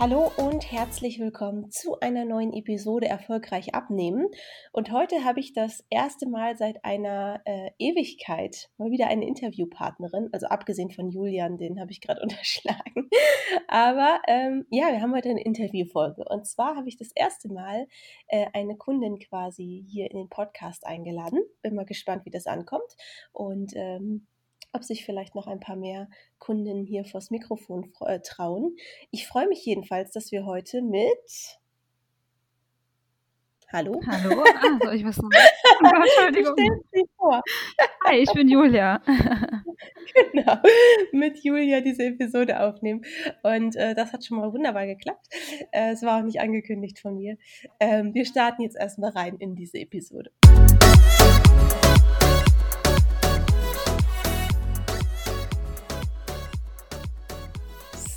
Hallo und herzlich willkommen zu einer neuen Episode Erfolgreich abnehmen. Und heute habe ich das erste Mal seit einer äh, Ewigkeit mal wieder eine Interviewpartnerin, also abgesehen von Julian, den habe ich gerade unterschlagen. Aber ähm, ja, wir haben heute eine Interviewfolge. Und zwar habe ich das erste Mal äh, eine Kundin quasi hier in den Podcast eingeladen. Bin mal gespannt, wie das ankommt. Und ähm, ob sich vielleicht noch ein paar mehr Kundinnen hier vors Mikrofon äh, trauen. Ich freue mich jedenfalls, dass wir heute mit Hallo? Hallo? Ah, soll ich was sagen? Oh, Entschuldigung. Stell vor. Hi, ich bin Julia. genau, mit Julia diese Episode aufnehmen. Und äh, das hat schon mal wunderbar geklappt. Äh, es war auch nicht angekündigt von mir. Ähm, wir starten jetzt erstmal rein in diese Episode.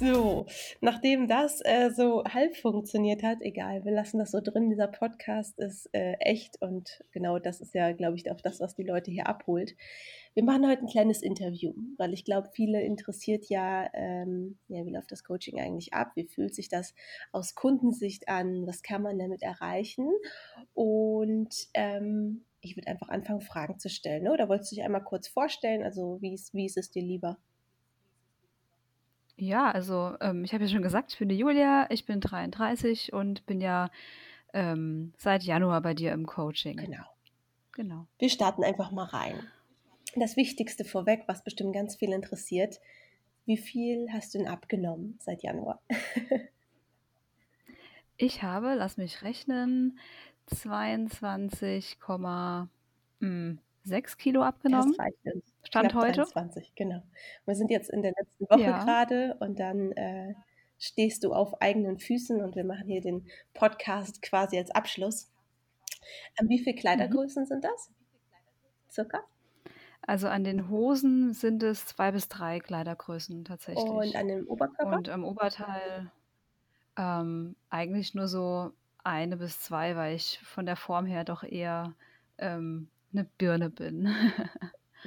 So, nachdem das äh, so halb funktioniert hat, egal, wir lassen das so drin. Dieser Podcast ist äh, echt und genau das ist ja, glaube ich, auch das, was die Leute hier abholt. Wir machen heute ein kleines Interview, weil ich glaube, viele interessiert ja, ähm, ja, wie läuft das Coaching eigentlich ab? Wie fühlt sich das aus Kundensicht an? Was kann man damit erreichen? Und ähm, ich würde einfach anfangen, Fragen zu stellen. Ne? Oder wolltest du dich einmal kurz vorstellen? Also, wie ist, wie ist es dir lieber? Ja, also, ähm, ich habe ja schon gesagt, ich bin die Julia, ich bin 33 und bin ja, ähm, seit Januar bei dir im Coaching. Genau. Genau. Wir starten einfach mal rein. Das Wichtigste vorweg, was bestimmt ganz viel interessiert: Wie viel hast du denn abgenommen seit Januar? Ich habe, lass mich rechnen, 22, hm, 6 Kilo abgenommen. Stand Knapp heute. 23, genau. Wir sind jetzt in der letzten Woche Ja. gerade und dann äh, stehst du auf eigenen Füßen und wir machen hier den Podcast quasi als Abschluss. Ähm, wie viele Mhm. Kleidergrößen sind das? Circa? Also an den Hosen sind es zwei bis drei Kleidergrößen Und tatsächlich. an dem Oberkörper? Und am Oberteil ähm, eigentlich nur so eine bis zwei, weil ich von der Form her doch eher ähm, eine Birne bin.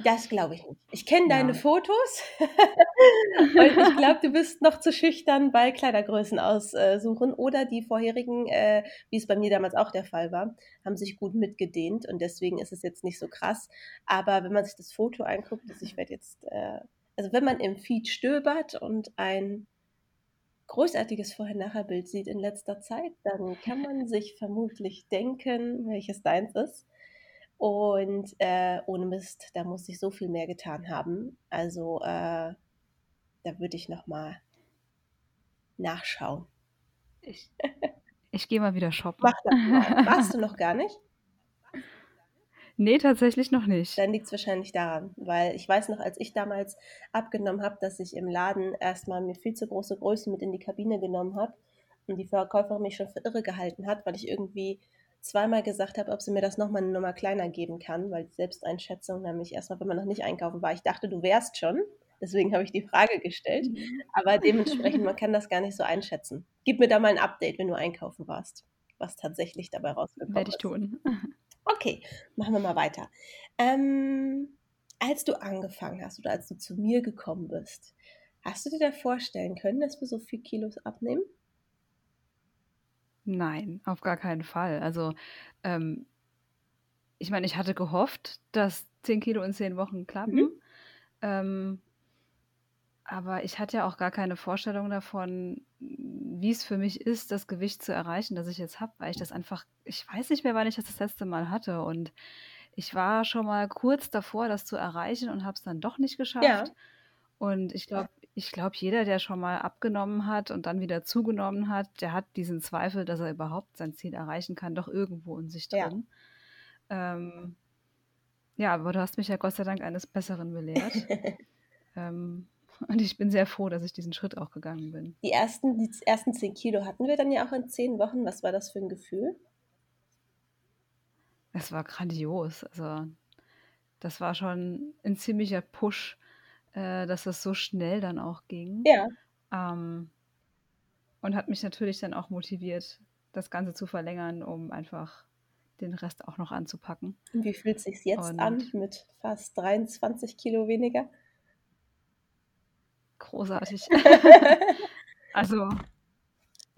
Das glaube ich nicht. Ich kenne deine Ja. Fotos und ich glaube, du bist noch zu schüchtern bei Kleidergrößen aussuchen oder die vorherigen, äh, wie es bei mir damals auch der Fall war, haben sich gut mitgedehnt und deswegen ist es jetzt nicht so krass. Aber wenn man sich das Foto anguckt, also ich werde jetzt, äh, also wenn man im Feed stöbert und ein großartiges Vorher-Nachher-Bild sieht in letzter Zeit, dann kann man sich vermutlich denken, welches deins ist. Und äh, ohne Mist, da muss ich so viel mehr getan haben. Also äh, da würde ich noch mal nachschauen. Ich, ich gehe mal wieder shoppen. Mach das mal. Warst du noch gar nicht? Nee, tatsächlich noch nicht. Dann liegt es wahrscheinlich daran, weil ich weiß noch, als ich damals abgenommen habe, dass ich im Laden erstmal mir viel zu große Größen mit in die Kabine genommen habe und die Verkäuferin mich schon für irre gehalten hat, weil ich irgendwie zweimal gesagt habe, ob sie mir das nochmal eine Nummer kleiner geben kann, weil die Selbsteinschätzung nämlich erstmal, wenn man noch nicht einkaufen war, ich dachte, du wärst schon. Deswegen habe ich die Frage gestellt. Aber dementsprechend, man kann das gar nicht so einschätzen. Gib mir da mal ein Update, wenn du einkaufen warst, was tatsächlich dabei rausgekommen Werde ich ist. tun. Okay, machen wir mal weiter. Ähm, als du angefangen hast oder als du zu mir gekommen bist, hast du dir da vorstellen können, dass wir so viel Kilos abnehmen? Nein, auf gar keinen Fall. Also, ähm, ich meine, ich hatte gehofft, dass 10 Kilo in 10 Wochen klappen. Mhm. Ähm, aber ich hatte ja auch gar keine Vorstellung davon, wie es für mich ist, das Gewicht zu erreichen, das ich jetzt habe, weil ich das einfach, ich weiß nicht mehr, wann ich das das letzte Mal hatte. Und ich war schon mal kurz davor, das zu erreichen und habe es dann doch nicht geschafft. Ja. Und ich glaube, ich glaube, jeder, der schon mal abgenommen hat und dann wieder zugenommen hat, der hat diesen Zweifel, dass er überhaupt sein Ziel erreichen kann, doch irgendwo in sich Ja. drin. Ähm, ja, aber du hast mich ja Gott sei Dank eines Besseren belehrt. ähm, und ich bin sehr froh, dass ich diesen Schritt auch gegangen bin. Die ersten, die ersten 10 Kilo hatten wir dann ja auch in 10 Wochen. Was war das für ein Gefühl? Es war grandios. Also, das war schon ein ziemlicher Push, äh, dass das so schnell dann auch ging. Ja. Ähm, und hat mich natürlich dann auch motiviert, das Ganze zu verlängern, um einfach den Rest auch noch anzupacken. Und wie fühlt es sich jetzt Und- an mit fast 23 Kilo weniger? Großartig. also,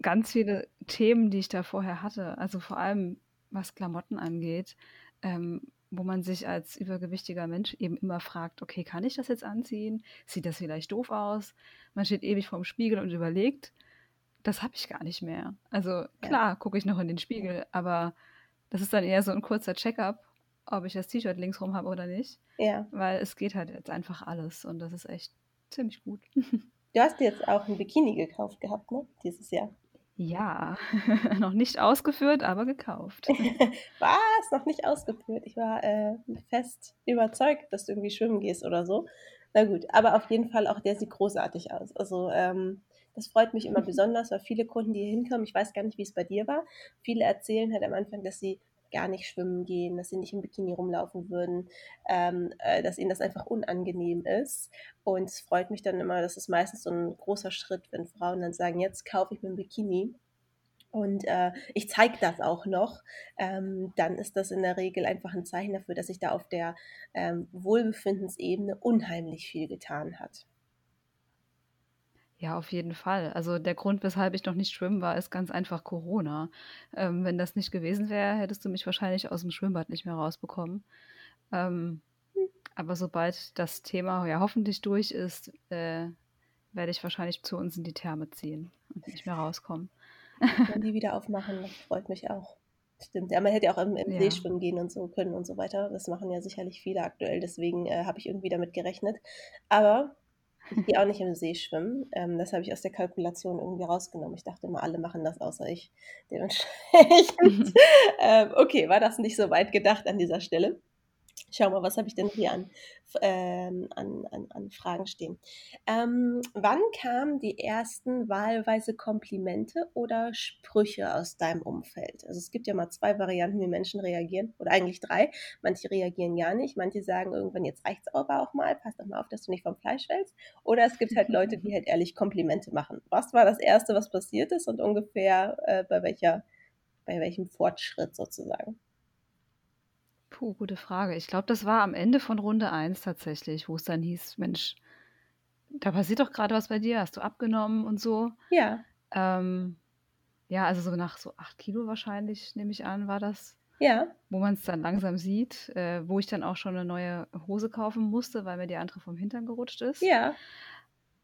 ganz viele Themen, die ich da vorher hatte. Also vor allem, was Klamotten angeht, ähm, wo man sich als übergewichtiger Mensch eben immer fragt, okay, kann ich das jetzt anziehen? Sieht das vielleicht doof aus? Man steht ewig vorm Spiegel und überlegt, das habe ich gar nicht mehr. Also klar, gucke ich noch in den Spiegel, aber das ist dann eher so ein kurzer Check-up, ob ich das T-Shirt links rum habe oder nicht. Ja. Weil es geht halt jetzt einfach alles und das ist echt ziemlich gut. Du hast dir jetzt auch ein Bikini gekauft gehabt, ne? Dieses Jahr. Ja, noch nicht ausgeführt, aber gekauft. Was? Noch nicht ausgeführt? Ich war äh, fest überzeugt, dass du irgendwie schwimmen gehst oder so. Na gut, aber auf jeden Fall auch der sieht großartig aus. Also ähm, das freut mich immer besonders, weil viele Kunden, die hier hinkommen, ich weiß gar nicht, wie es bei dir war, viele erzählen halt am Anfang, dass sie gar nicht schwimmen gehen, dass sie nicht im Bikini rumlaufen würden, ähm, äh, dass ihnen das einfach unangenehm ist. Und es freut mich dann immer, das ist meistens so ein großer Schritt, wenn Frauen dann sagen, jetzt kaufe ich mir ein Bikini. Und äh, ich zeige das auch noch, ähm, dann ist das in der Regel einfach ein Zeichen dafür, dass sich da auf der ähm, Wohlbefindensebene unheimlich viel getan hat. Ja, auf jeden Fall. Also der Grund, weshalb ich noch nicht schwimmen war, ist ganz einfach Corona. Ähm, wenn das nicht gewesen wäre, hättest du mich wahrscheinlich aus dem Schwimmbad nicht mehr rausbekommen. Ähm, aber sobald das Thema ja hoffentlich durch ist, äh, werde ich wahrscheinlich zu uns in die Therme ziehen und nicht mehr rauskommen. Wenn die wieder aufmachen, freut mich auch. Stimmt, ja, man hätte ja auch im, im Ja. See schwimmen gehen und so können und so weiter. Das machen ja sicherlich viele aktuell, deswegen äh, habe ich irgendwie damit gerechnet. Aber ich gehe auch nicht im See schwimmen. Ähm, das habe ich aus der Kalkulation irgendwie rausgenommen. Ich dachte immer, alle machen das außer ich. Dementsprechend, ähm, okay, war das nicht so weit gedacht an dieser Stelle. Schau mal, was habe ich denn hier an, ähm, an, an, an Fragen stehen? Ähm, wann kamen die ersten wahlweise Komplimente oder Sprüche aus deinem Umfeld? Also es gibt ja mal zwei Varianten, wie Menschen reagieren, oder eigentlich drei. Manche reagieren gar nicht, manche sagen irgendwann, jetzt reicht's aber auch mal, pass doch mal auf, dass du nicht vom Fleisch fällst. Oder es gibt halt Leute, die halt ehrlich Komplimente machen. Was war das Erste, was passiert ist und ungefähr äh, bei welcher, bei welchem Fortschritt sozusagen? Puh, gute Frage. Ich glaube, das war am Ende von Runde 1 tatsächlich, wo es dann hieß, Mensch, da passiert doch gerade was bei dir, hast du abgenommen und so. Ja, Ähm, ja, also so nach so acht Kilo wahrscheinlich, nehme ich an, war das, ja, wo man es dann langsam sieht, äh, wo ich dann auch schon eine neue Hose kaufen musste, weil mir die andere vom Hintern gerutscht ist. ja,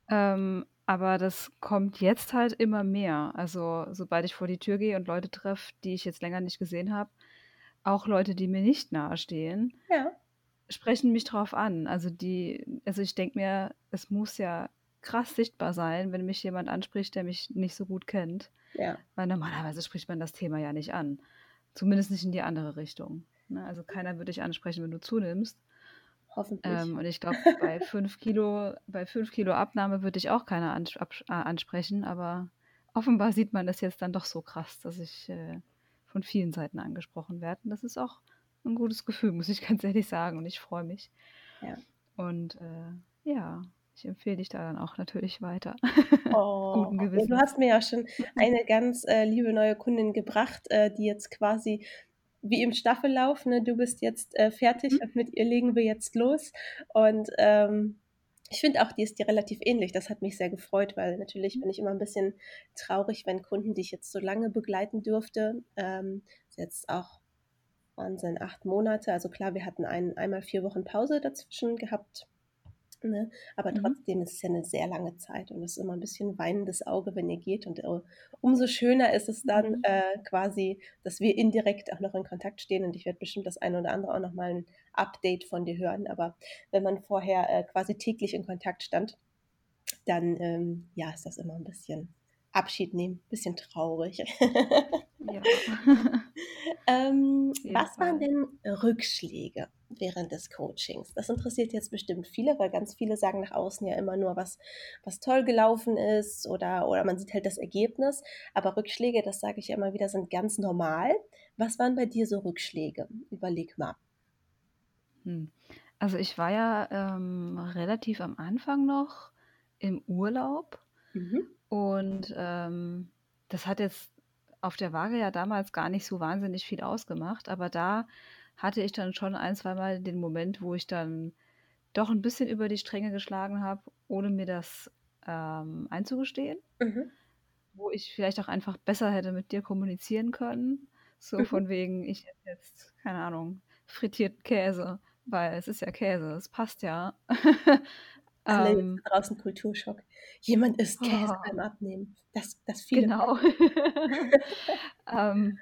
Ähm, aber das kommt jetzt halt immer mehr. Also sobald ich vor die Tür gehe und Leute treffe, die ich jetzt länger nicht gesehen habe, auch Leute, die mir nicht nahestehen, ja, sprechen mich drauf an. Also die, also ich denke mir, es muss ja krass sichtbar sein, wenn mich jemand anspricht, der mich nicht so gut kennt. ja. Weil normalerweise spricht man das Thema ja nicht an. Zumindest nicht in die andere Richtung. Ne? Also keiner würde dich ansprechen, wenn du zunimmst. Hoffentlich. Ähm, und ich glaube, bei 5 Kilo, bei 5 Kilo Abnahme würde ich auch keiner äh, ansprechen, aber offenbar sieht man das jetzt dann doch so krass, dass ich äh, von vielen Seiten angesprochen werde. Und das ist auch ein gutes Gefühl, muss ich ganz ehrlich sagen. Und ich freue mich. Ja. Und äh, ja, ich empfehle dich da dann auch natürlich weiter. Oh, Guten ja, du hast mir ja schon eine ganz äh, liebe neue Kundin gebracht, äh, die jetzt quasi wie im Staffellauf, ne, du bist jetzt äh, fertig Mhm. und mit ihr legen wir jetzt los. Und ähm, ich finde auch, die ist dir relativ ähnlich. Das hat mich sehr gefreut, weil natürlich bin ich immer ein bisschen traurig, wenn Kunden, die ich jetzt so lange begleiten durfte, ähm, ist jetzt auch Wahnsinn, acht Monate. Also klar, wir hatten ein, einmal vier Wochen Pause dazwischen gehabt. Ne? Aber Mhm. trotzdem ist es ja eine sehr lange Zeit und es ist immer ein bisschen weinendes Auge, wenn ihr geht. Und äh, umso schöner ist es dann Mhm. äh, quasi, dass wir indirekt auch noch in Kontakt stehen. Und ich werde bestimmt das eine oder andere auch nochmal ein Update von dir hören. Aber wenn man vorher äh, quasi täglich in Kontakt stand, dann ähm, ja, ist das immer ein bisschen Abschied nehmen, ein bisschen traurig. Ja. Ähm, was waren denn Rückschläge während des Coachings? Das interessiert jetzt bestimmt viele, weil ganz viele sagen nach außen ja immer nur, was, was toll gelaufen ist oder, oder man sieht halt das Ergebnis. Aber Rückschläge, das sage ich ja immer wieder, sind ganz normal. Was waren bei dir so Rückschläge? Überleg mal. Hm. Also ich war ja ähm, relativ am Anfang noch im Urlaub Mhm. und ähm, das hat jetzt auf der Waage ja damals gar nicht so wahnsinnig viel ausgemacht, aber da hatte ich dann schon ein, zweimal den Moment, wo ich dann doch ein bisschen über die Stränge geschlagen habe, ohne mir das ähm, einzugestehen. Mhm. wo ich vielleicht auch einfach besser hätte mit dir kommunizieren können. So Mhm. von wegen, ich esse jetzt, keine Ahnung, frittierten Käse, weil es ist ja Käse, es passt ja. Alle ähm, draußen Kulturschock. Jemand isst Käse oh, beim Abnehmen. Das, das viele genau. ähm,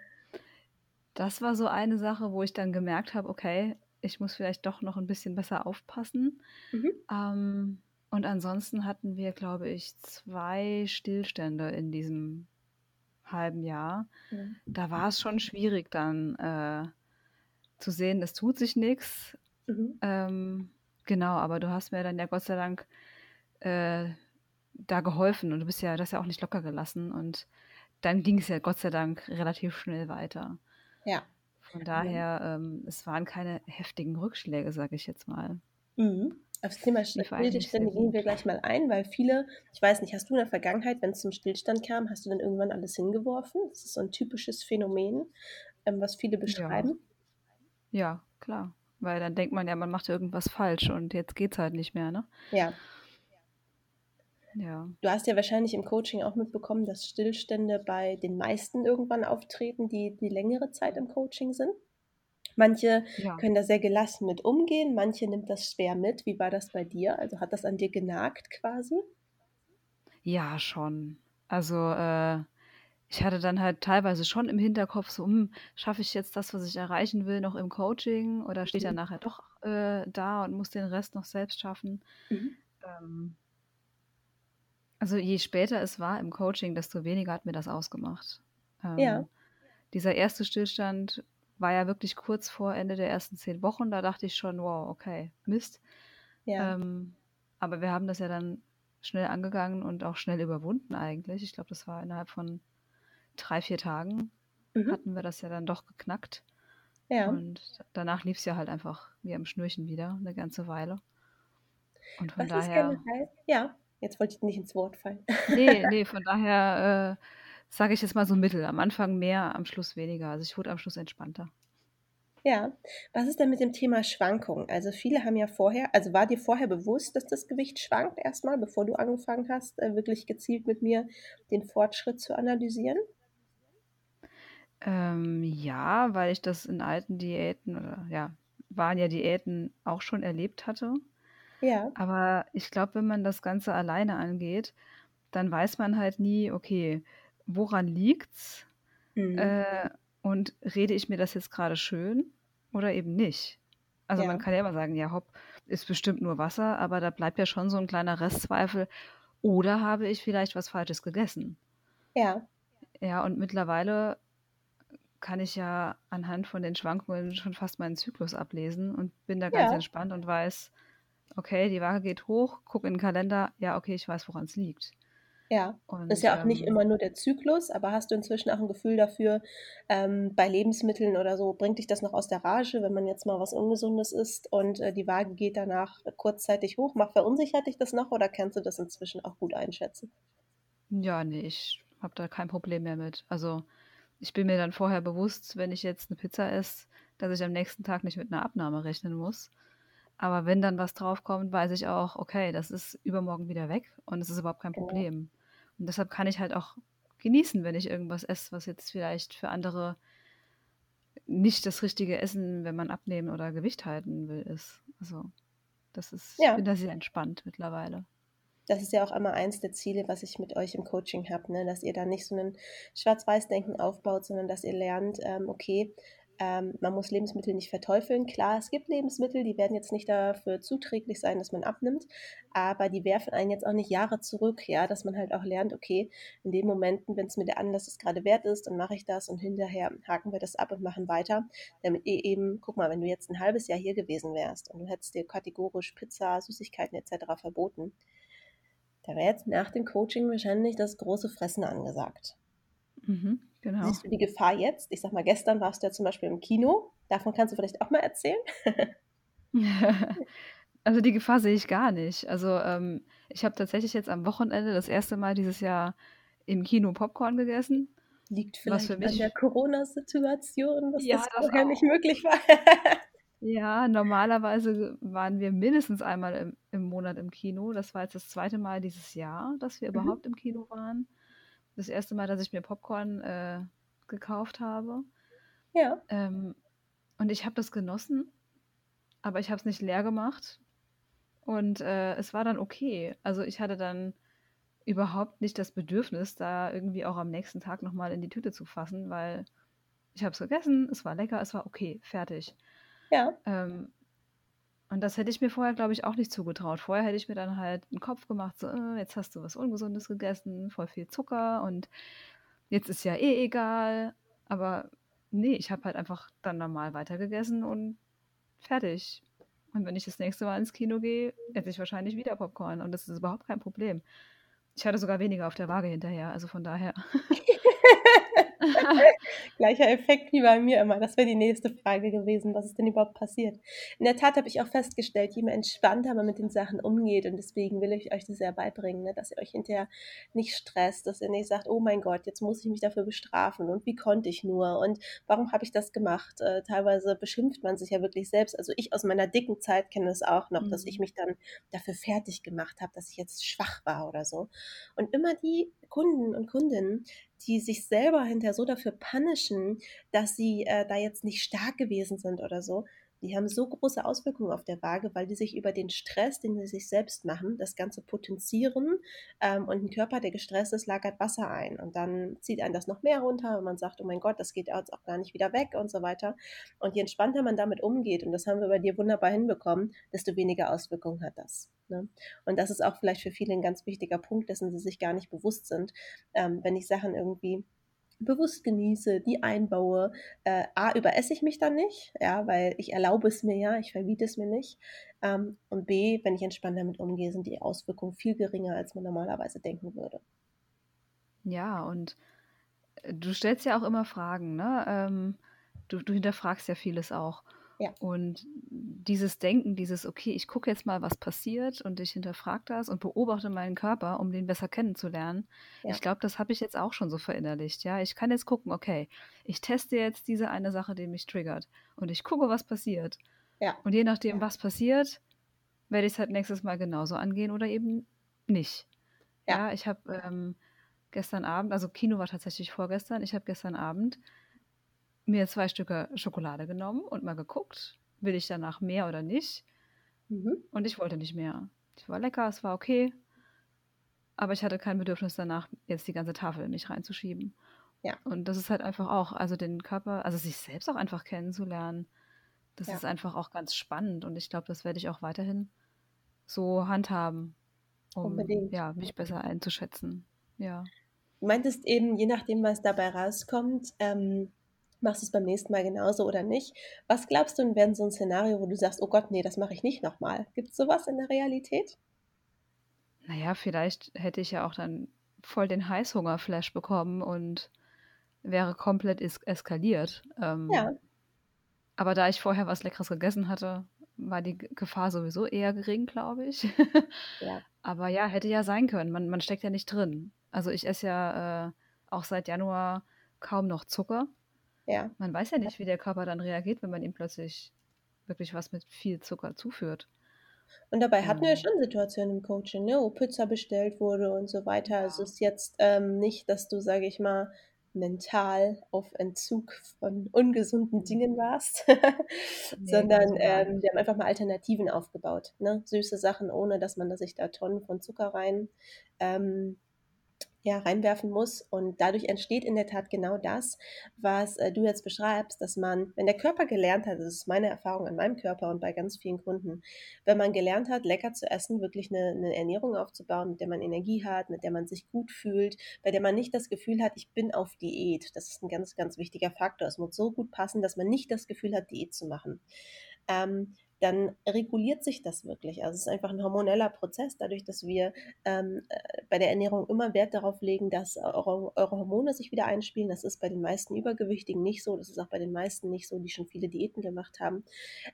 das war so eine Sache, wo ich dann gemerkt habe, okay, ich muss vielleicht doch noch ein bisschen besser aufpassen. Mhm. Ähm, und ansonsten hatten wir, glaube ich, zwei Stillstände in diesem halben Jahr. Mhm. Da war es schon schwierig dann äh, zu sehen, es tut sich nichts. Mhm. Ähm, genau, aber du hast mir dann ja Gott sei Dank äh, da geholfen und du bist ja das ja auch nicht locker gelassen und dann ging es ja Gott sei Dank relativ schnell weiter. Ja. Von daher, ähm, es waren keine heftigen Rückschläge, sage ich jetzt mal. Mhm. Aufs Thema Stillstände gehen wir gleich mal ein, weil viele, ich weiß nicht, hast du in der Vergangenheit, wenn es zum Stillstand kam, hast du dann irgendwann alles hingeworfen? Das ist so ein typisches Phänomen, ähm, was viele Ja, beschreiben. ja, klar. Weil dann denkt man ja, man macht irgendwas falsch und jetzt geht's halt nicht mehr, ne? Ja. Ja. Du hast ja wahrscheinlich im Coaching auch mitbekommen, dass Stillstände bei den meisten irgendwann auftreten, die die längere Zeit im Coaching sind. Manche Ja. können da sehr gelassen mit umgehen, manche nimmt das schwer mit. Wie war das bei dir? Also hat das an dir genagt quasi? Ja, schon. Also, äh, ich hatte dann halt teilweise schon im Hinterkopf so, hm, schaffe ich jetzt das, was ich erreichen will, noch im Coaching oder stehe ich dann Mhm. nachher doch äh, da und muss den Rest noch selbst schaffen? Mhm. Ähm, also je später es war im Coaching, desto weniger hat mir das ausgemacht. Ja. Ähm, dieser erste Stillstand war ja wirklich kurz vor Ende der ersten zehn Wochen. Da dachte ich schon, wow, okay, Mist. Ja. Ähm, aber wir haben das ja dann schnell angegangen und auch schnell überwunden eigentlich. Ich glaube, das war innerhalb von drei, vier Tagen Mhm. hatten wir das ja dann doch geknackt. Ja. Und danach lief es ja halt einfach wie am Schnürchen wieder, eine ganze Weile. Und von Was ist daher? Ja, jetzt wollte ich nicht ins Wort fallen. nee, nee, von daher äh, sage ich jetzt mal so mittel. Am Anfang mehr, am Schluss weniger. Also ich wurde am Schluss entspannter. Ja. Was ist denn mit dem Thema Schwankungen? Also viele haben ja vorher, also war dir vorher bewusst, dass das Gewicht schwankt erstmal, bevor du angefangen hast, äh, wirklich gezielt mit mir den Fortschritt zu analysieren? Ähm, ja, weil ich das in alten Diäten oder ja, waren ja Diäten auch schon erlebt hatte. Ja. Aber ich glaube, wenn man das Ganze alleine angeht, dann weiß man halt nie, okay, woran liegt's? Mhm. Äh, und rede ich mir das jetzt gerade schön oder eben nicht? Also man Ja. kann ja immer sagen, ja, hopp, ist bestimmt nur Wasser, aber da bleibt ja schon so ein kleiner Restzweifel. Oder habe ich vielleicht was Falsches gegessen? Ja. Ja, und mittlerweile kann ich ja anhand von den Schwankungen schon fast meinen Zyklus ablesen und bin da ganz Ja. entspannt und weiß, okay, die Waage geht hoch, gucke in den Kalender, ja, okay, ich weiß, woran es liegt. Ja. Ist Und ja auch nicht ähm, immer nur der Zyklus, aber hast du inzwischen auch ein Gefühl dafür, ähm, bei Lebensmitteln oder so, bringt dich das noch aus der Rage, wenn man jetzt mal was Ungesundes isst und äh, die Waage geht danach kurzzeitig hoch? Macht verunsichert dich das noch oder kannst du das inzwischen auch gut einschätzen? ja, nee, ich habe da kein Problem mehr mit. Also ich bin mir dann vorher bewusst, wenn ich jetzt eine Pizza esse, dass ich am nächsten Tag nicht mit einer Abnahme rechnen muss. Aber wenn dann was draufkommt, weiß ich auch, okay, das ist übermorgen wieder weg und es ist überhaupt kein. Problem. Und deshalb kann ich halt auch genießen, wenn ich irgendwas esse, was jetzt vielleicht für andere nicht das richtige Essen, wenn man abnehmen oder Gewicht halten will, ist. Also das ist, ich Ja. bin da sehr entspannt mittlerweile. Das ist ja auch immer eins der Ziele, was ich mit euch im Coaching habe, ne? dass ihr da nicht so ein Schwarz-Weiß-Denken aufbaut, sondern dass ihr lernt, ähm, okay, ähm, man muss Lebensmittel nicht verteufeln. Klar, es gibt Lebensmittel, die werden jetzt nicht dafür zuträglich sein, dass man abnimmt, aber die werfen einen jetzt auch nicht Jahre zurück, ja, dass man halt auch lernt, okay, in den Momenten, wenn es mir der Anlass es gerade wert ist, dann mache ich das und hinterher haken wir das ab und machen weiter, damit ihr eben, guck mal, wenn du jetzt ein halbes Jahr hier gewesen wärst und du hättest dir kategorisch Pizza, Süßigkeiten etc. verboten, da wäre jetzt nach dem Coaching wahrscheinlich das große Fressen angesagt. Mhm, genau. Siehst du die Gefahr jetzt? Ich sag mal, gestern warst du ja zum Beispiel im Kino. Davon kannst du vielleicht auch mal erzählen. Also die Gefahr sehe ich gar nicht. Also ähm, ich habe tatsächlich jetzt am Wochenende das erste Mal dieses Jahr im Kino Popcorn gegessen. Liegt Was vielleicht für an der Corona-Situation, dass Ja, das das vorher nicht auch. möglich war. Ja, normalerweise waren wir mindestens einmal im, im Monat im Kino. Das war jetzt das zweite Mal dieses Jahr, dass wir Mhm. überhaupt im Kino waren. das erste Mal, dass ich mir Popcorn äh, gekauft habe. Ja. Ähm, und ich habe das genossen, aber ich habe es nicht leer gemacht. Und äh, es war dann okay. Also ich hatte dann überhaupt nicht das Bedürfnis, da irgendwie auch am nächsten Tag nochmal in die Tüte zu fassen, weil ich habe es gegessen, es war lecker, es war okay, fertig. Ja. Ähm, und das hätte ich mir vorher, glaube ich, auch nicht zugetraut. Vorher hätte ich mir dann halt einen Kopf gemacht, so, äh, jetzt hast du was Ungesundes gegessen, voll viel Zucker und jetzt ist ja eh egal. Aber nee, ich habe halt einfach dann normal weitergegessen und fertig. Und wenn ich das nächste Mal ins Kino gehe, esse ich wahrscheinlich wieder Popcorn und das ist überhaupt kein Problem. Ich hatte sogar weniger auf der Waage hinterher, also von daher. Gleicher Effekt wie bei mir immer. Das wäre die nächste Frage gewesen, was ist denn überhaupt passiert. In der Tat habe ich auch festgestellt, je mehr entspannter man mit den Sachen umgeht und deswegen will ich euch das sehr beibringen, ne, dass ihr euch hinterher nicht stresst, dass ihr nicht sagt, oh mein Gott, jetzt muss ich mich dafür bestrafen und wie konnte ich nur und warum habe ich das gemacht? Äh, teilweise beschimpft man sich ja wirklich selbst. Also ich aus meiner dicken Zeit kenne es auch noch, mhm. dass ich mhm. mich dann dafür fertig gemacht habe, dass ich jetzt schwach war oder so. Und immer die Kunden und Kundinnen, die sich selber hinterher so dafür punishen, dass sie äh, da jetzt nicht stark gewesen sind oder so, die haben so große Auswirkungen auf der Waage, weil die sich über den Stress, den sie sich selbst machen, das Ganze potenzieren ähm, und ein Körper, der gestresst ist, lagert Wasser ein und dann zieht einen das noch mehr runter und man sagt, oh mein Gott, das geht jetzt auch gar nicht wieder weg und so weiter. Und je entspannter man damit umgeht, und das haben wir bei dir wunderbar hinbekommen, desto weniger Auswirkungen hat das. Ne? Und das ist auch vielleicht für viele ein ganz wichtiger Punkt, dessen sie sich gar nicht bewusst sind, ähm, wenn ich Sachen irgendwie bewusst genieße, die einbaue. Äh, A, überesse ich mich dann nicht, ja, weil ich erlaube es mir ja, ich verbiete es mir nicht. Ähm, und B, wenn ich entspannt damit umgehe, sind die Auswirkungen viel geringer, als man normalerweise denken würde. Ja, und äh, du stellst ja auch immer Fragen, ne? Ähm, du, du hinterfragst ja vieles auch. Ja. Und dieses Denken, dieses, okay, ich gucke jetzt mal, was passiert und ich hinterfrage das und beobachte meinen Körper, um den besser kennenzulernen. Ja. Ich glaube, das habe ich jetzt auch schon so verinnerlicht. Ja, ich kann jetzt gucken, okay, ich teste jetzt diese eine Sache, die mich triggert und ich gucke, was passiert. Ja. Und je nachdem, was passiert, werde ich es halt nächstes Mal genauso angehen oder eben nicht. Ja, ja ich habe ähm, gestern Abend, also Kino war tatsächlich vorgestern, ich habe gestern Abend mir zwei Stücke Schokolade genommen und mal geguckt, will ich danach mehr oder nicht. Mhm. Und ich wollte nicht mehr. Es war lecker, es war okay. Aber ich hatte kein Bedürfnis danach, jetzt die ganze Tafel in mich reinzuschieben. Ja. Und das ist halt einfach auch, also den Körper, also sich selbst auch einfach kennenzulernen, das ja. ist einfach auch ganz spannend. Und ich glaube, das werde ich auch weiterhin so handhaben, um Unbedingt. ja, mich besser einzuschätzen. Ja. Du meintest eben, je nachdem, was dabei rauskommt, ähm, machst du es beim nächsten Mal genauso oder nicht? Was glaubst du, wäre so ein Szenario, wo du sagst, oh Gott, nee, das mache ich nicht nochmal? Gibt es sowas in der Realität? Naja, vielleicht hätte ich ja auch dann voll den Heißhunger-Flash bekommen und wäre komplett es eskaliert. Ähm, ja. Aber da ich vorher was Leckeres gegessen hatte, war die Gefahr sowieso eher gering, glaube ich. ja. Aber ja, hätte ja sein können. Man, man steckt ja nicht drin. Also ich esse ja äh, auch seit Januar kaum noch Zucker. Ja. Man weiß ja nicht, wie der Körper dann reagiert, wenn man ihm plötzlich wirklich was mit viel Zucker zuführt. Und dabei hatten wir ja schon Situationen im Coaching, ne, wo Pizza bestellt wurde und so weiter. Also es ist jetzt ähm, nicht, dass du, sage ich mal, mental auf Entzug von ungesunden mhm. Dingen warst, nee, sondern ähm, wir haben einfach mal Alternativen aufgebaut. Ne? Süße Sachen, ohne dass man sich da Tonnen von Zucker rein ähm, ja, reinwerfen muss. Und dadurch entsteht in der Tat genau das, was äh, du jetzt beschreibst, dass man, wenn der Körper gelernt hat, das ist meine Erfahrung an meinem Körper und bei ganz vielen Kunden, wenn man gelernt hat, lecker zu essen, wirklich eine, eine Ernährung aufzubauen, mit der man Energie hat, mit der man sich gut fühlt, bei der man nicht das Gefühl hat, ich bin auf Diät. Das ist ein ganz, ganz wichtiger Faktor. Es muss so gut passen, dass man nicht das Gefühl hat, Diät zu machen. Ähm, dann reguliert sich das wirklich. Also es ist einfach ein hormoneller Prozess, dadurch, dass wir ähm, äh, bei der Ernährung immer Wert darauf legen, dass eure, eure, Hormone sich wieder einspielen. Das ist bei den meisten Übergewichtigen nicht so. Das ist auch bei den meisten nicht so, die schon viele Diäten gemacht haben.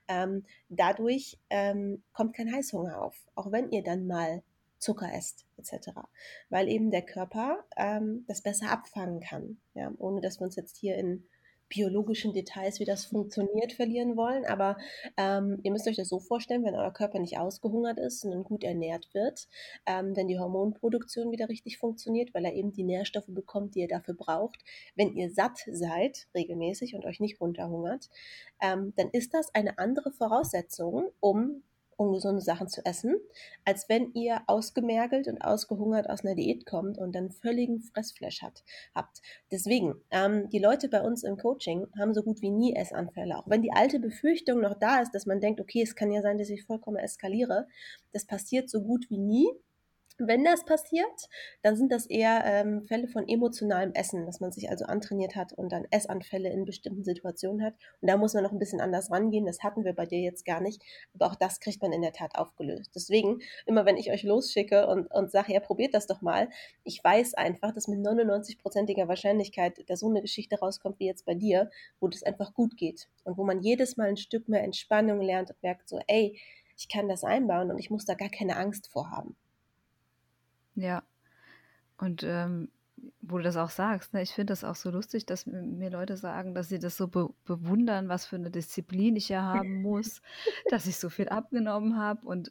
Ähm, dadurch ähm, kommt kein Heißhunger auf, auch wenn ihr dann mal Zucker esst etc. Weil eben der Körper ähm, das besser abfangen kann, ja, ohne dass wir uns jetzt hier in biologischen Details, wie das funktioniert, verlieren wollen. Aber ähm, ihr müsst euch das so vorstellen, wenn euer Körper nicht ausgehungert ist, sondern gut ernährt wird, ähm, wenn die Hormonproduktion wieder richtig funktioniert, weil er eben die Nährstoffe bekommt, die ihr dafür braucht. Wenn ihr satt seid, regelmäßig und euch nicht runterhungert, ähm, dann ist das eine andere Voraussetzung, um ungesunde Sachen zu essen, als wenn ihr ausgemergelt und ausgehungert aus einer Diät kommt und dann völligen Fressflash hat, habt. Deswegen, ähm, die Leute bei uns im Coaching haben so gut wie nie Essanfälle. Auch wenn die alte Befürchtung noch da ist, dass man denkt, okay, es kann ja sein, dass ich vollkommen eskaliere, das passiert so gut wie nie. Wenn das passiert, dann sind das eher ähm, Fälle von emotionalem Essen, dass man sich also antrainiert hat und dann Essanfälle in bestimmten Situationen hat. Und da muss man noch ein bisschen anders rangehen. Das hatten wir bei dir jetzt gar nicht. Aber auch das kriegt man in der Tat aufgelöst. Deswegen, immer wenn ich euch losschicke und, und sage, ja, probiert das doch mal, ich weiß einfach, dass mit 99-prozentiger Wahrscheinlichkeit da so eine Geschichte rauskommt wie jetzt bei dir, wo das einfach gut geht und wo man jedes Mal ein Stück mehr Entspannung lernt und merkt so, ey, ich kann das einbauen und ich muss da gar keine Angst vor haben. Ja. Und ähm, wo du das auch sagst, ne, ich finde das auch so lustig, dass mir Leute sagen, dass sie das so be bewundern, was für eine Disziplin ich ja haben muss, dass ich so viel abgenommen habe. Und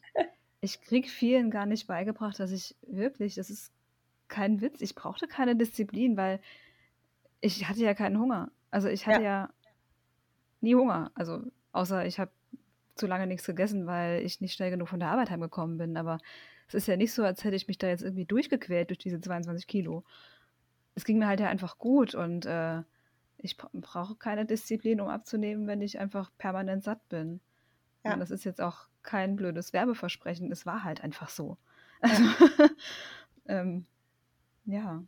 ich kriege vielen gar nicht beigebracht, dass ich wirklich, das ist kein Witz, ich brauchte keine Disziplin, weil ich hatte ja keinen Hunger. Also ich hatte ja, ja nie Hunger. Also außer ich habe zu lange nichts gegessen, weil ich nicht schnell genug von der Arbeit heimgekommen bin. Aber es ist ja nicht so, als hätte ich mich da jetzt irgendwie durchgequält durch diese 22 Kilo. Es ging mir halt ja einfach gut und äh, ich brauche keine Disziplin, um abzunehmen, wenn ich einfach permanent satt bin. Ja. Und das ist jetzt auch kein blödes Werbeversprechen, es war halt einfach so. Also, ähm, ja.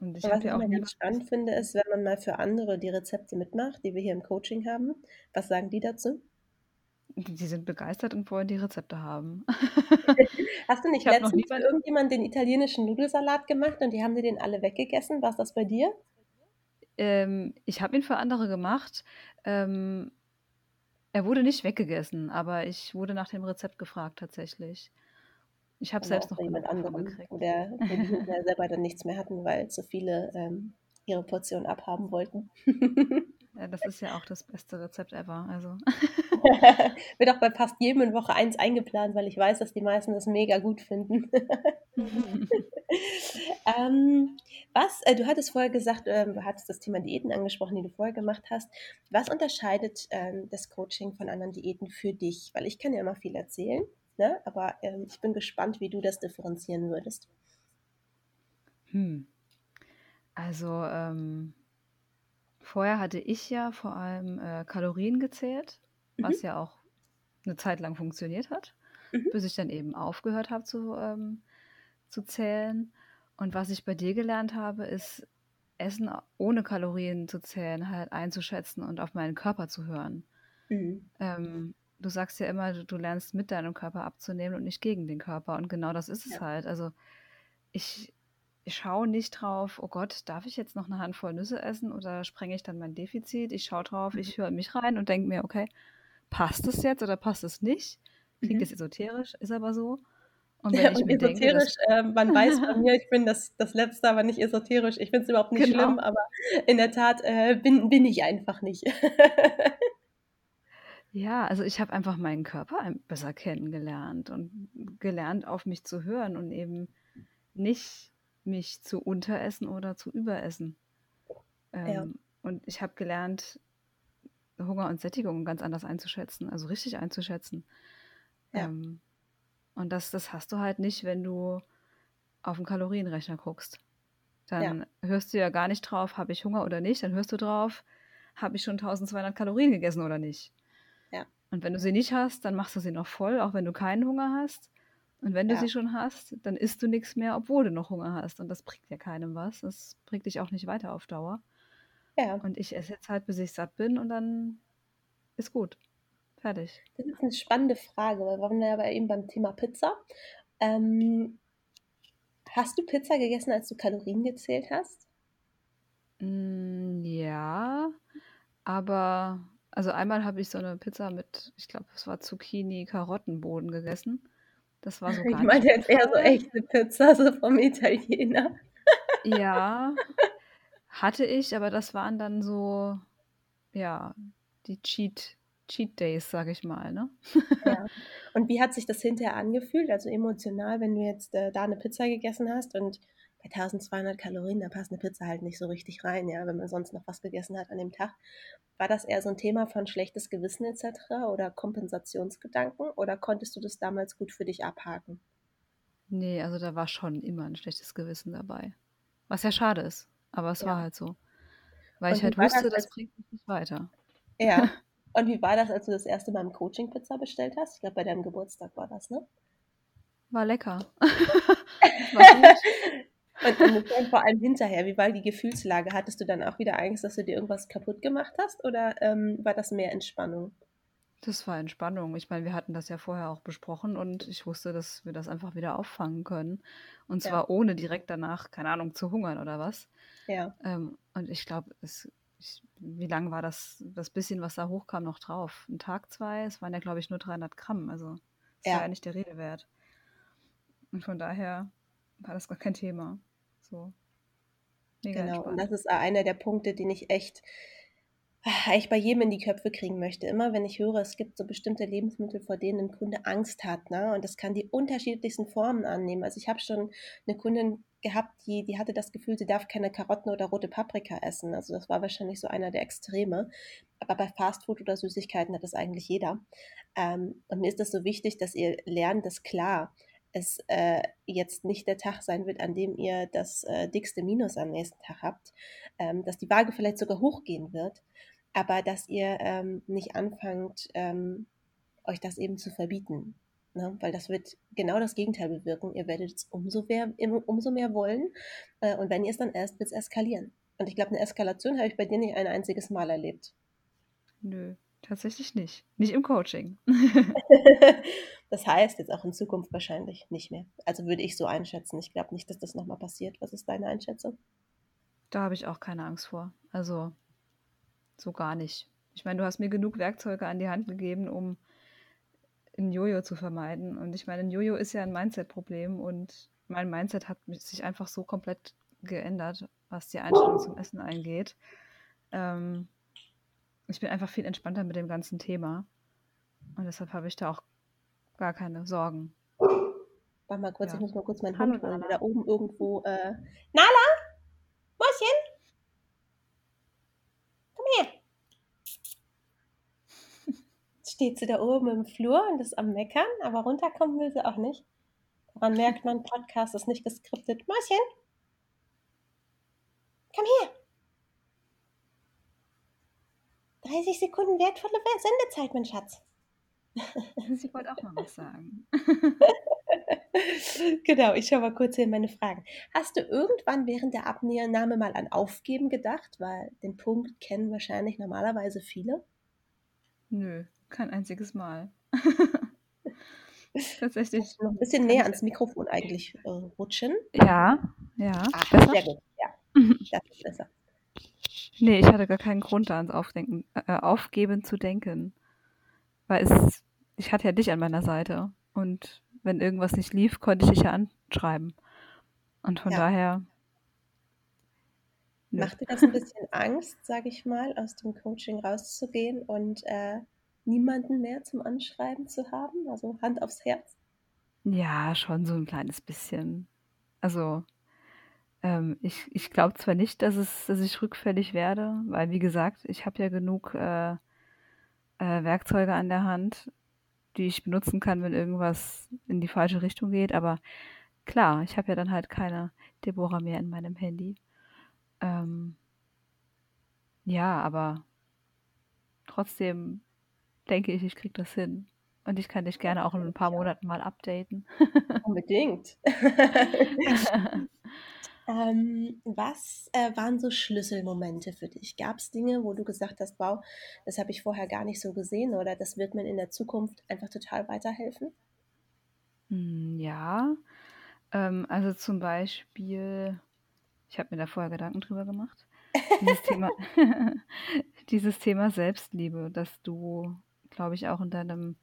Und ich Was ich ja auch immer ganz spannend finde, ist, wenn man mal für andere die Rezepte mitmacht, die wir hier im Coaching haben. Was sagen die dazu? Die sind begeistert und wollen die Rezepte haben. Hast du nicht letztens noch für irgendjemand den italienischen Nudelsalat gemacht und die haben dir den alle weggegessen? War es das bei dir? Ähm, ich habe ihn für andere gemacht. Ähm, er wurde nicht weggegessen, aber ich wurde nach dem Rezept gefragt tatsächlich. Ich habe selbst noch jemand anderen gekriegt. Der, der selber dann nichts mehr hatten, weil zu viele ähm, ihre Portion abhaben wollten. Ja, das ist ja auch das beste Rezept ever. Also. Wird auch bei fast jedem in Woche eins eingeplant, weil ich weiß, dass die meisten das mega gut finden. ähm, was, äh, du hattest vorher gesagt, äh, du hattest das Thema Diäten angesprochen, die du vorher gemacht hast. Was unterscheidet ähm, das Coaching von anderen Diäten für dich? Weil ich kann ja immer viel erzählen, ne? aber ähm, ich bin gespannt, wie du das differenzieren würdest. Hm. Also, ähm, Vorher hatte ich ja vor allem äh, Kalorien gezählt, mhm. was ja auch eine Zeit lang funktioniert hat, mhm. bis ich dann eben aufgehört habe zu, ähm, zu zählen. Und was ich bei dir gelernt habe, ist Essen ohne Kalorien zu zählen, halt einzuschätzen und auf meinen Körper zu hören. Mhm. Ähm, du sagst ja immer, du, du, lernst mit deinem Körper abzunehmen und nicht gegen den Körper. Und genau das ist es ja. halt. Also ich, ich schaue nicht drauf, oh Gott, darf ich jetzt noch eine Handvoll Nüsse essen oder sprenge ich dann mein Defizit? Ich schaue drauf, ich mhm. höre mich rein und denke mir, okay, passt es jetzt oder passt es nicht? Klingt mhm. jetzt esoterisch, ist aber so. Und wenn ja, ich und mir esoterisch, denke, äh, man weiß von mir, ich bin das, das Letzte, aber nicht esoterisch. Ich finde es überhaupt nicht genau. schlimm, aber in der Tat äh, bin, bin ich einfach nicht. ja, also ich habe einfach meinen Körper besser kennengelernt und gelernt, auf mich zu hören und eben nicht mich zu unteressen oder zu überessen. Ähm, ja. Und ich habe gelernt, Hunger und Sättigung ganz anders einzuschätzen, also richtig einzuschätzen. Ja. Ähm, und das, das hast du halt nicht, wenn du auf den Kalorienrechner guckst. Dann ja. hörst du ja gar nicht drauf, habe ich Hunger oder nicht. Dann hörst du drauf, habe ich schon 1200 Kalorien gegessen oder nicht. Ja. Und wenn du sie nicht hast, dann machst du sie noch voll, auch wenn du keinen Hunger hast. Und wenn du ja. sie schon hast, dann isst du nichts mehr, obwohl du noch Hunger hast. Und das bringt ja keinem was. Das bringt dich auch nicht weiter auf Dauer. Ja. Und ich esse jetzt halt, bis ich satt bin und dann ist gut. Fertig. Das ist eine spannende Frage, weil wir waren ja aber eben beim Thema Pizza. Ähm, hast du Pizza gegessen, als du Kalorien gezählt hast? Mm, ja, aber also einmal habe ich so eine Pizza mit, ich glaube, es war Zucchini-Karottenboden gegessen. Das war so gar Ich meine jetzt eher so echte Pizza, so vom Italiener. Ja, Hatte ich, aber das waren dann so, ja, die Cheat, Cheat Days, sag ich mal, ne? Ja. Und wie hat sich das hinterher angefühlt? Also emotional, wenn du jetzt äh, da eine Pizza gegessen hast und bei 1200 Kalorien, da passt eine Pizza halt nicht so richtig rein, ja, wenn man sonst noch was gegessen hat an dem Tag. War das eher so ein Thema von schlechtes Gewissen etc. oder Kompensationsgedanken oder konntest du das damals gut für dich abhaken? Nee, also da war schon immer ein schlechtes Gewissen dabei. Was ja schade ist, aber es ja. war halt so. Weil Und ich halt wusste, das, das bringt mich nicht weiter. Ja. Und wie war das, als du das erste Mal im Coaching Pizza bestellt hast? Ich glaube, bei deinem Geburtstag war das, ne? War lecker. war und, und vor allem hinterher, wie war die Gefühlslage? Hattest du dann auch wieder Angst, dass du dir irgendwas kaputt gemacht hast oder ähm, war das mehr Entspannung? Das war Entspannung. Ich meine, wir hatten das ja vorher auch besprochen und ich wusste, dass wir das einfach wieder auffangen können. Und zwar ja. ohne direkt danach, keine Ahnung, zu hungern oder was. Ja. Ähm, und ich glaube, wie lange war das, das bisschen, was da hochkam, noch drauf? Ein Tag, zwei? Es waren ja, glaube ich, nur 300 Gramm. Also, das ja. war ja nicht der Rede wert. Und von daher war das gar kein Thema. So. Mega genau, entspannt. und das ist einer der Punkte, den ich echt eigentlich bei jedem in die Köpfe kriegen möchte. Immer wenn ich höre, es gibt so bestimmte Lebensmittel, vor denen ein Kunde Angst hat, ne? und das kann die unterschiedlichsten Formen annehmen. Also ich habe schon eine Kundin gehabt, die, die hatte das Gefühl, sie darf keine Karotten oder rote Paprika essen. Also das war wahrscheinlich so einer der Extreme. Aber bei Fastfood oder Süßigkeiten hat das eigentlich jeder. Ähm, und mir ist das so wichtig, dass ihr lernt, dass klar, es äh, jetzt nicht der Tag sein wird, an dem ihr das äh, dickste Minus am nächsten Tag habt, ähm, dass die Waage vielleicht sogar hochgehen wird, aber dass ihr ähm, nicht anfangt, ähm, euch das eben zu verbieten. Ne? Weil das wird genau das Gegenteil bewirken. Ihr werdet es umso mehr, umso mehr wollen äh, und wenn ihr es dann erst, wird es eskalieren. Und ich glaube, eine Eskalation habe ich bei dir nicht ein einziges Mal erlebt. Nö. Tatsächlich nicht. Nicht im Coaching. das heißt jetzt auch in Zukunft wahrscheinlich nicht mehr. Also würde ich so einschätzen. Ich glaube nicht, dass das nochmal passiert. Was ist deine Einschätzung? Da habe ich auch keine Angst vor. Also so gar nicht. Ich meine, du hast mir genug Werkzeuge an die Hand gegeben, um ein Jojo zu vermeiden. Und ich meine, ein Jojo ist ja ein Mindset-Problem und mein Mindset hat sich einfach so komplett geändert, was die Einstellung zum Essen eingeht. Ähm, ich bin einfach viel entspannter mit dem ganzen Thema. Und deshalb habe ich da auch gar keine Sorgen. Warte mal kurz, ja. ich muss mal kurz meinen Hund holen, der da oben irgendwo. Äh... Nala! Mäuschen! Komm her! Jetzt steht sie da oben im Flur und ist am Meckern, aber runterkommen will sie auch nicht. Daran merkt man, Podcast ist nicht geskriptet. Mäuschen! Komm her! 30 Sekunden wertvolle Sendezeit, mein Schatz. Sie wollte auch mal was sagen. genau, ich schaue mal kurz hier in meine Fragen. Hast du irgendwann während der Abnahme mal an Aufgeben gedacht? Weil den Punkt kennen wahrscheinlich normalerweise viele. Nö, kein einziges Mal. Tatsächlich. Noch ein bisschen näher ans Mikrofon eigentlich äh, rutschen. Ja, ja. Ach, sehr gut. Ja, das ist besser. Nee, ich hatte gar keinen Grund, da ans Aufdenken, äh, Aufgeben zu denken. Weil es, ich hatte ja dich an meiner Seite. Und wenn irgendwas nicht lief, konnte ich dich ja anschreiben. Und von ja. daher. Nö. Macht dir das ein bisschen Angst, sage ich mal, aus dem Coaching rauszugehen und äh, niemanden mehr zum Anschreiben zu haben? Also Hand aufs Herz? Ja, schon so ein kleines bisschen. Also ähm, ich ich glaube zwar nicht, dass es dass ich rückfällig werde, weil wie gesagt, ich habe ja genug, äh, äh, Werkzeuge an der Hand, die ich benutzen kann, wenn irgendwas in die falsche Richtung geht, aber klar, ich habe ja dann halt keine Deborah mehr in meinem Handy. Ähm ja, aber trotzdem denke ich, ich kriege das hin. Und ich kann dich gerne auch in ein paar Monaten mal updaten. Unbedingt. Ähm, was äh, waren so Schlüsselmomente für dich? Gab es Dinge, wo du gesagt hast, wow, das habe ich vorher gar nicht so gesehen oder das wird mir in der Zukunft einfach total weiterhelfen? Hm, ja, ähm, also zum Beispiel, ich habe mir da vorher Gedanken drüber gemacht, dieses Thema, dieses Thema Selbstliebe, dass du, glaube ich, auch in deinem,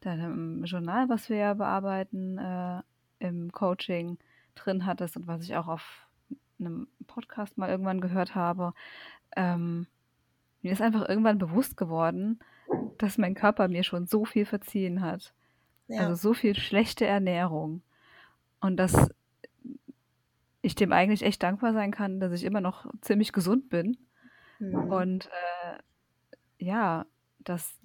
deinem Journal, was wir ja bearbeiten, äh, im Coaching drin hattest und was ich auch auf einem Podcast mal irgendwann gehört habe, ähm, mir ist einfach irgendwann bewusst geworden, dass mein Körper mir schon so viel verziehen hat. Ja. Also so viel schlechte Ernährung. Und dass ich dem eigentlich echt dankbar sein kann, dass ich immer noch ziemlich gesund bin. Mhm. Und äh, ja, dass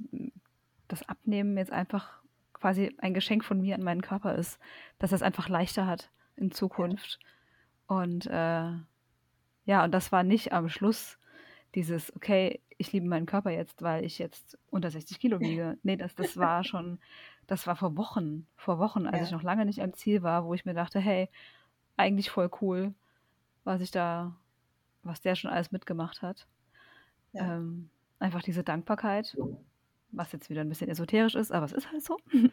das Abnehmen jetzt einfach quasi ein Geschenk von mir an meinen Körper ist, dass er es einfach leichter hat in Zukunft. Und äh, ja, und das war nicht am Schluss dieses, okay, ich liebe meinen Körper jetzt, weil ich jetzt unter 60 Kilo wiege. Nee, das, das war schon, das war vor Wochen, vor Wochen, als ja. ich noch lange nicht am Ziel war, wo ich mir dachte, hey, eigentlich voll cool, was ich da, was der schon alles mitgemacht hat. Ja. Ähm, einfach diese Dankbarkeit, was jetzt wieder ein bisschen esoterisch ist, aber es ist halt so.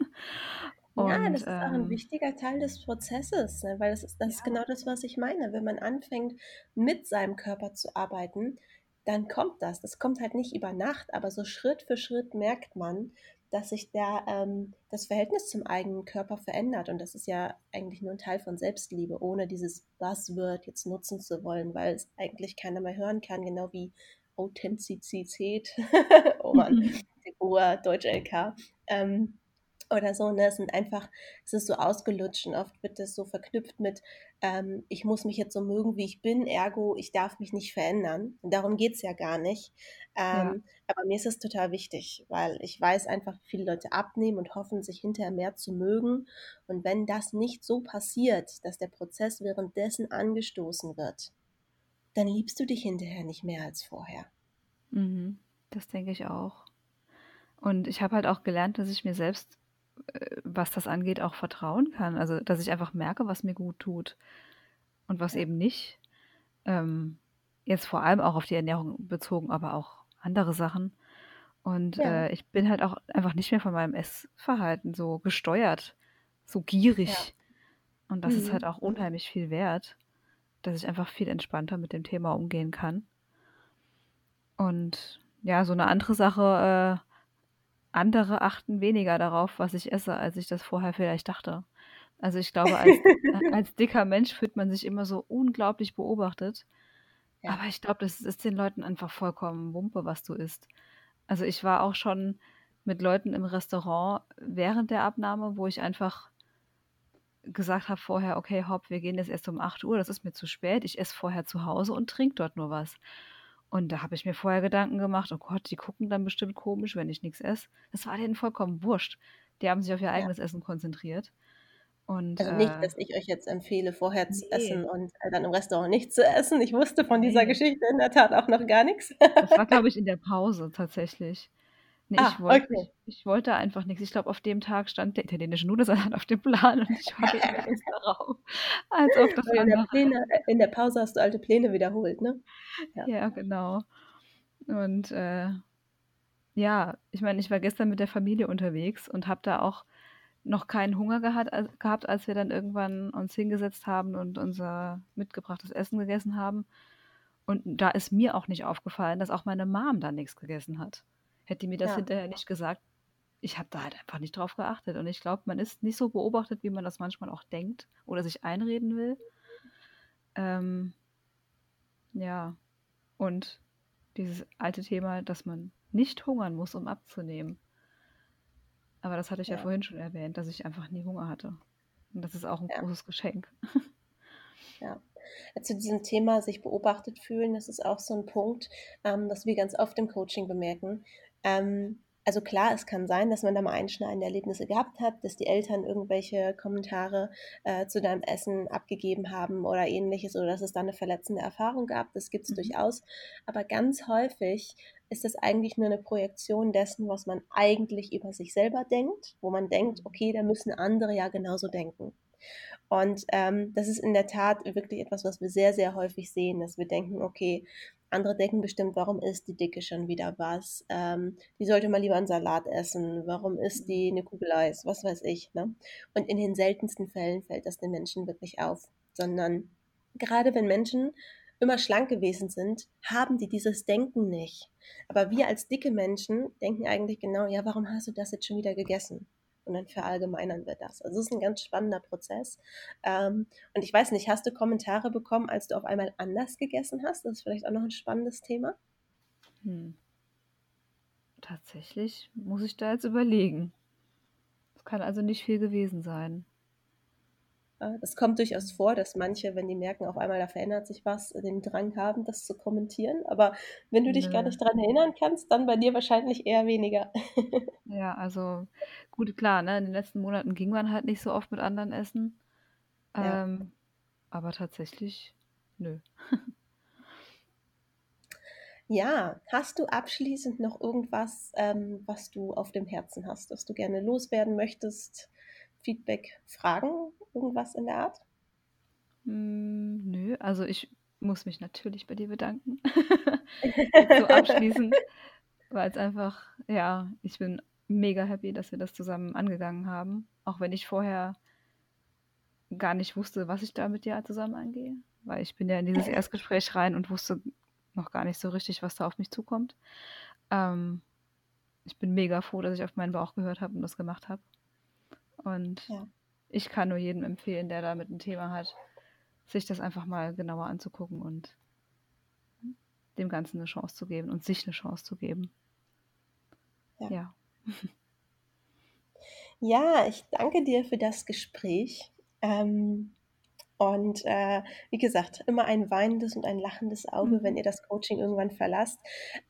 Und, ja, das ist auch ein ähm, wichtiger Teil des Prozesses, ne? weil das ist, das ja. ist genau das, was ich meine. Wenn man anfängt, mit seinem Körper zu arbeiten, dann kommt das. Das kommt halt nicht über Nacht, aber so Schritt für Schritt merkt man, dass sich da ähm, das Verhältnis zum eigenen Körper verändert. Und das ist ja eigentlich nur ein Teil von Selbstliebe, ohne dieses Buzzword jetzt nutzen zu wollen, weil es eigentlich keiner mehr hören kann, genau wie Authentizität. oh Mann, Ohr, Deutsch LK. Ähm, oder so, ne? Es sind einfach, es ist so ausgelutscht und oft wird das so verknüpft mit, ähm, ich muss mich jetzt so mögen, wie ich bin, ergo, ich darf mich nicht verändern. Und darum geht es ja gar nicht. Ähm, ja. Aber mir ist es total wichtig, weil ich weiß einfach, wie viele Leute abnehmen und hoffen, sich hinterher mehr zu mögen. Und wenn das nicht so passiert, dass der Prozess währenddessen angestoßen wird, dann liebst du dich hinterher nicht mehr als vorher. Mhm, das denke ich auch. Und ich habe halt auch gelernt, dass ich mir selbst äh, was das angeht, auch vertrauen kann. Also, dass ich einfach merke, was mir gut tut und was eben nicht. Ähm, jetzt vor allem auch auf die Ernährung bezogen, aber auch andere Sachen. Und ja. äh, ich bin halt auch einfach nicht mehr von meinem Essverhalten so gesteuert, so gierig. Ja. Und das mhm. ist halt auch unheimlich viel wert, dass ich einfach viel entspannter mit dem Thema umgehen kann. Und ja, so eine andere Sache, äh, andere achten weniger darauf, was ich esse, als ich das vorher vielleicht dachte. Also ich glaube, als, äh, als dicker Mensch fühlt man sich immer so unglaublich beobachtet. Ja. Aber ich glaube, das ist den Leuten einfach vollkommen Wumpe, was du isst. Also ich war auch schon mit Leuten im Restaurant während der Abnahme, wo ich einfach gesagt habe vorher, okay, hopp, wir gehen jetzt erst um 8 Uhr, das ist mir zu spät, ich esse vorher zu Hause und trinke dort nur was. Und da habe ich mir vorher Gedanken gemacht, oh Gott, die gucken dann bestimmt komisch, wenn ich nichts esse. Das war denen vollkommen wurscht. Die haben sich auf ihr eigenes ja. Essen konzentriert. Und, also nicht, äh, dass ich euch jetzt empfehle, vorher zu essen und äh, dann im Restaurant nicht zu essen. Ich wusste von dieser nee. Geschichte in der Tat auch noch gar nichts. das war, glaube ich, in der Pause tatsächlich. Nee, ah, ich, wollte, okay. ich, ich, wollte einfach nichts. Ich glaube, auf dem Tag stand der italienische Nudelsalat auf dem Plan und ich hatte Lust darauf. Als ob das in, der Pläne, in der Pause hast du alte Pläne wiederholt, ne? Ja, ja genau. Und äh, ja, ich meine, ich war gestern mit der Familie unterwegs und habe da auch noch keinen Hunger gehabt, gehabt, als wir dann irgendwann uns hingesetzt haben und unser mitgebrachtes Essen gegessen haben. Und da ist mir auch nicht aufgefallen, dass auch meine Mom da nichts gegessen hat. Hätte die mir das ja. hinterher nicht gesagt, ich habe da halt einfach nicht drauf geachtet. Und ich glaube, man ist nicht so beobachtet, wie man das manchmal auch denkt oder sich einreden will. Ähm, ja, und dieses alte Thema, dass man nicht hungern muss, um abzunehmen. Aber das hatte ich ja. ja vorhin schon erwähnt, dass ich einfach nie Hunger hatte. Und das ist auch ein ja. großes Geschenk. Ja. Zu diesem Thema sich beobachtet fühlen, das ist auch so ein Punkt, ähm, das wir ganz oft im Coaching bemerken. Ähm, also klar, es kann sein, dass man da mal einschneidende Erlebnisse gehabt hat, dass die Eltern irgendwelche Kommentare äh, zu deinem Essen abgegeben haben oder ähnliches oder dass es da eine verletzende Erfahrung gab. Das gibt es mhm. durchaus. Aber ganz häufig ist das eigentlich nur eine Projektion dessen, was man eigentlich über sich selber denkt, wo man denkt, mhm. okay, da müssen andere ja genauso denken. Und ähm, das ist in der Tat wirklich etwas, was wir sehr, sehr häufig sehen, dass wir denken, okay, andere denken bestimmt, warum isst die Dicke schon wieder was? Ähm, die sollte mal lieber einen Salat essen. Warum isst die eine Kugel Eis? Was weiß ich. Ne? Und in den seltensten Fällen fällt das den Menschen wirklich auf. Sondern gerade wenn Menschen immer schlank gewesen sind, haben die dieses Denken nicht. Aber wir als dicke Menschen denken eigentlich genau, ja, warum hast du das jetzt schon wieder gegessen? Und dann verallgemeinern wir das. Also es ist ein ganz spannender Prozess. Ähm, und ich weiß nicht, hast du Kommentare bekommen, als du auf einmal anders gegessen hast? Das ist vielleicht auch noch ein spannendes Thema. Hm. Tatsächlich muss ich da jetzt überlegen. Es kann also nicht viel gewesen sein. Das kommt durchaus vor, dass manche, wenn die merken, auf einmal da verändert sich was, den Drang haben, das zu kommentieren. Aber wenn du dich gar nicht daran erinnern kannst, dann bei dir wahrscheinlich eher weniger. Ja, also gut, klar, ne? In den letzten Monaten ging man halt nicht so oft mit anderen essen. Ja. Ähm, aber tatsächlich, nö. Ja, hast du abschließend noch irgendwas, ähm, was du auf dem Herzen hast, das du gerne loswerden möchtest? Feedback, Fragen, irgendwas in der Art? Mm, nö, also ich muss mich natürlich bei dir bedanken. so abschließend, weil es einfach, ja, ich bin mega happy, dass wir das zusammen angegangen haben. Auch wenn ich vorher gar nicht wusste, was ich da mit dir zusammen angehe. Weil ich bin ja in dieses Erstgespräch rein und wusste noch gar nicht so richtig, was da auf mich zukommt. Ähm, ich bin mega froh, dass ich auf meinen Bauch gehört habe und das gemacht habe. Und ja. ich kann nur jedem empfehlen, der damit ein Thema hat, sich das einfach mal genauer anzugucken und dem Ganzen eine Chance zu geben und sich eine Chance zu geben. Ja. Ja, ja ich danke dir für das Gespräch. Ähm, und äh, wie gesagt, immer ein weinendes und ein lachendes Auge, wenn mhm. ihr das Coaching irgendwann verlasst.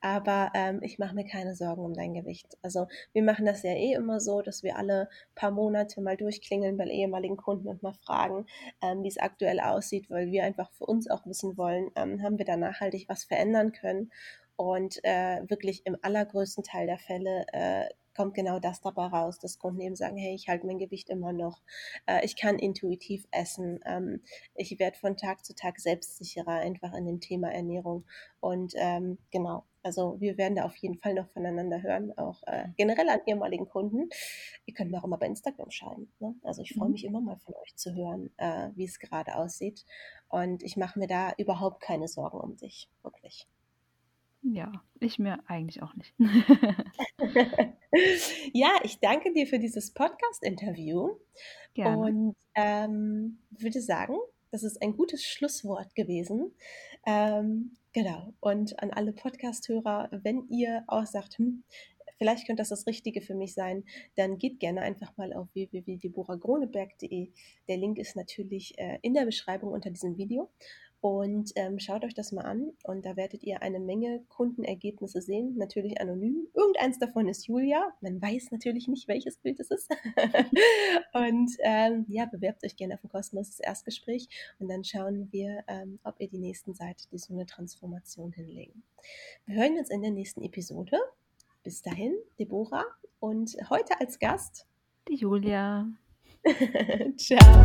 Aber ähm, ich mache mir keine Sorgen um dein Gewicht. Also wir machen das ja eh immer so, dass wir alle paar Monate mal durchklingeln bei ehemaligen Kunden und mal fragen, ähm, wie es aktuell aussieht, weil wir einfach für uns auch wissen wollen, ähm, haben wir da nachhaltig was verändern können. Und äh, wirklich im allergrößten Teil der Fälle äh, kommt genau das dabei raus, dass Kunden eben sagen, hey, ich halte mein Gewicht immer noch, äh, ich kann intuitiv essen, ähm, ich werde von Tag zu Tag selbstsicherer einfach in dem Thema Ernährung und ähm, genau, also wir werden da auf jeden Fall noch voneinander hören, auch äh, generell an ehemaligen Kunden. Ihr könnt mir auch immer bei Instagram schreiben. Ne? Also ich freue mhm. mich immer mal von euch zu hören, äh, wie es gerade aussieht. Und ich mache mir da überhaupt keine Sorgen um dich, wirklich. Ja, ich mir eigentlich auch nicht. ja, ich danke dir für dieses Podcast-Interview und ähm, würde sagen, das ist ein gutes Schlusswort gewesen. Ähm, genau. Und an alle Podcast-Hörer, wenn ihr auch sagt, hm, vielleicht könnte das das Richtige für mich sein, dann geht gerne einfach mal auf www.deboragroneberg.de. Der Link ist natürlich äh, in der Beschreibung unter diesem Video. Und ähm, schaut euch das mal an und da werdet ihr eine Menge Kundenergebnisse sehen, natürlich anonym. Irgendeins davon ist Julia. Man weiß natürlich nicht, welches Bild es ist. und ähm, ja, bewerbt euch gerne auf ein kostenloses Erstgespräch und dann schauen wir, ähm, ob ihr die nächsten Seite die so eine Transformation hinlegen. Wir hören uns in der nächsten Episode. Bis dahin, Deborah und heute als Gast die Julia. Ciao.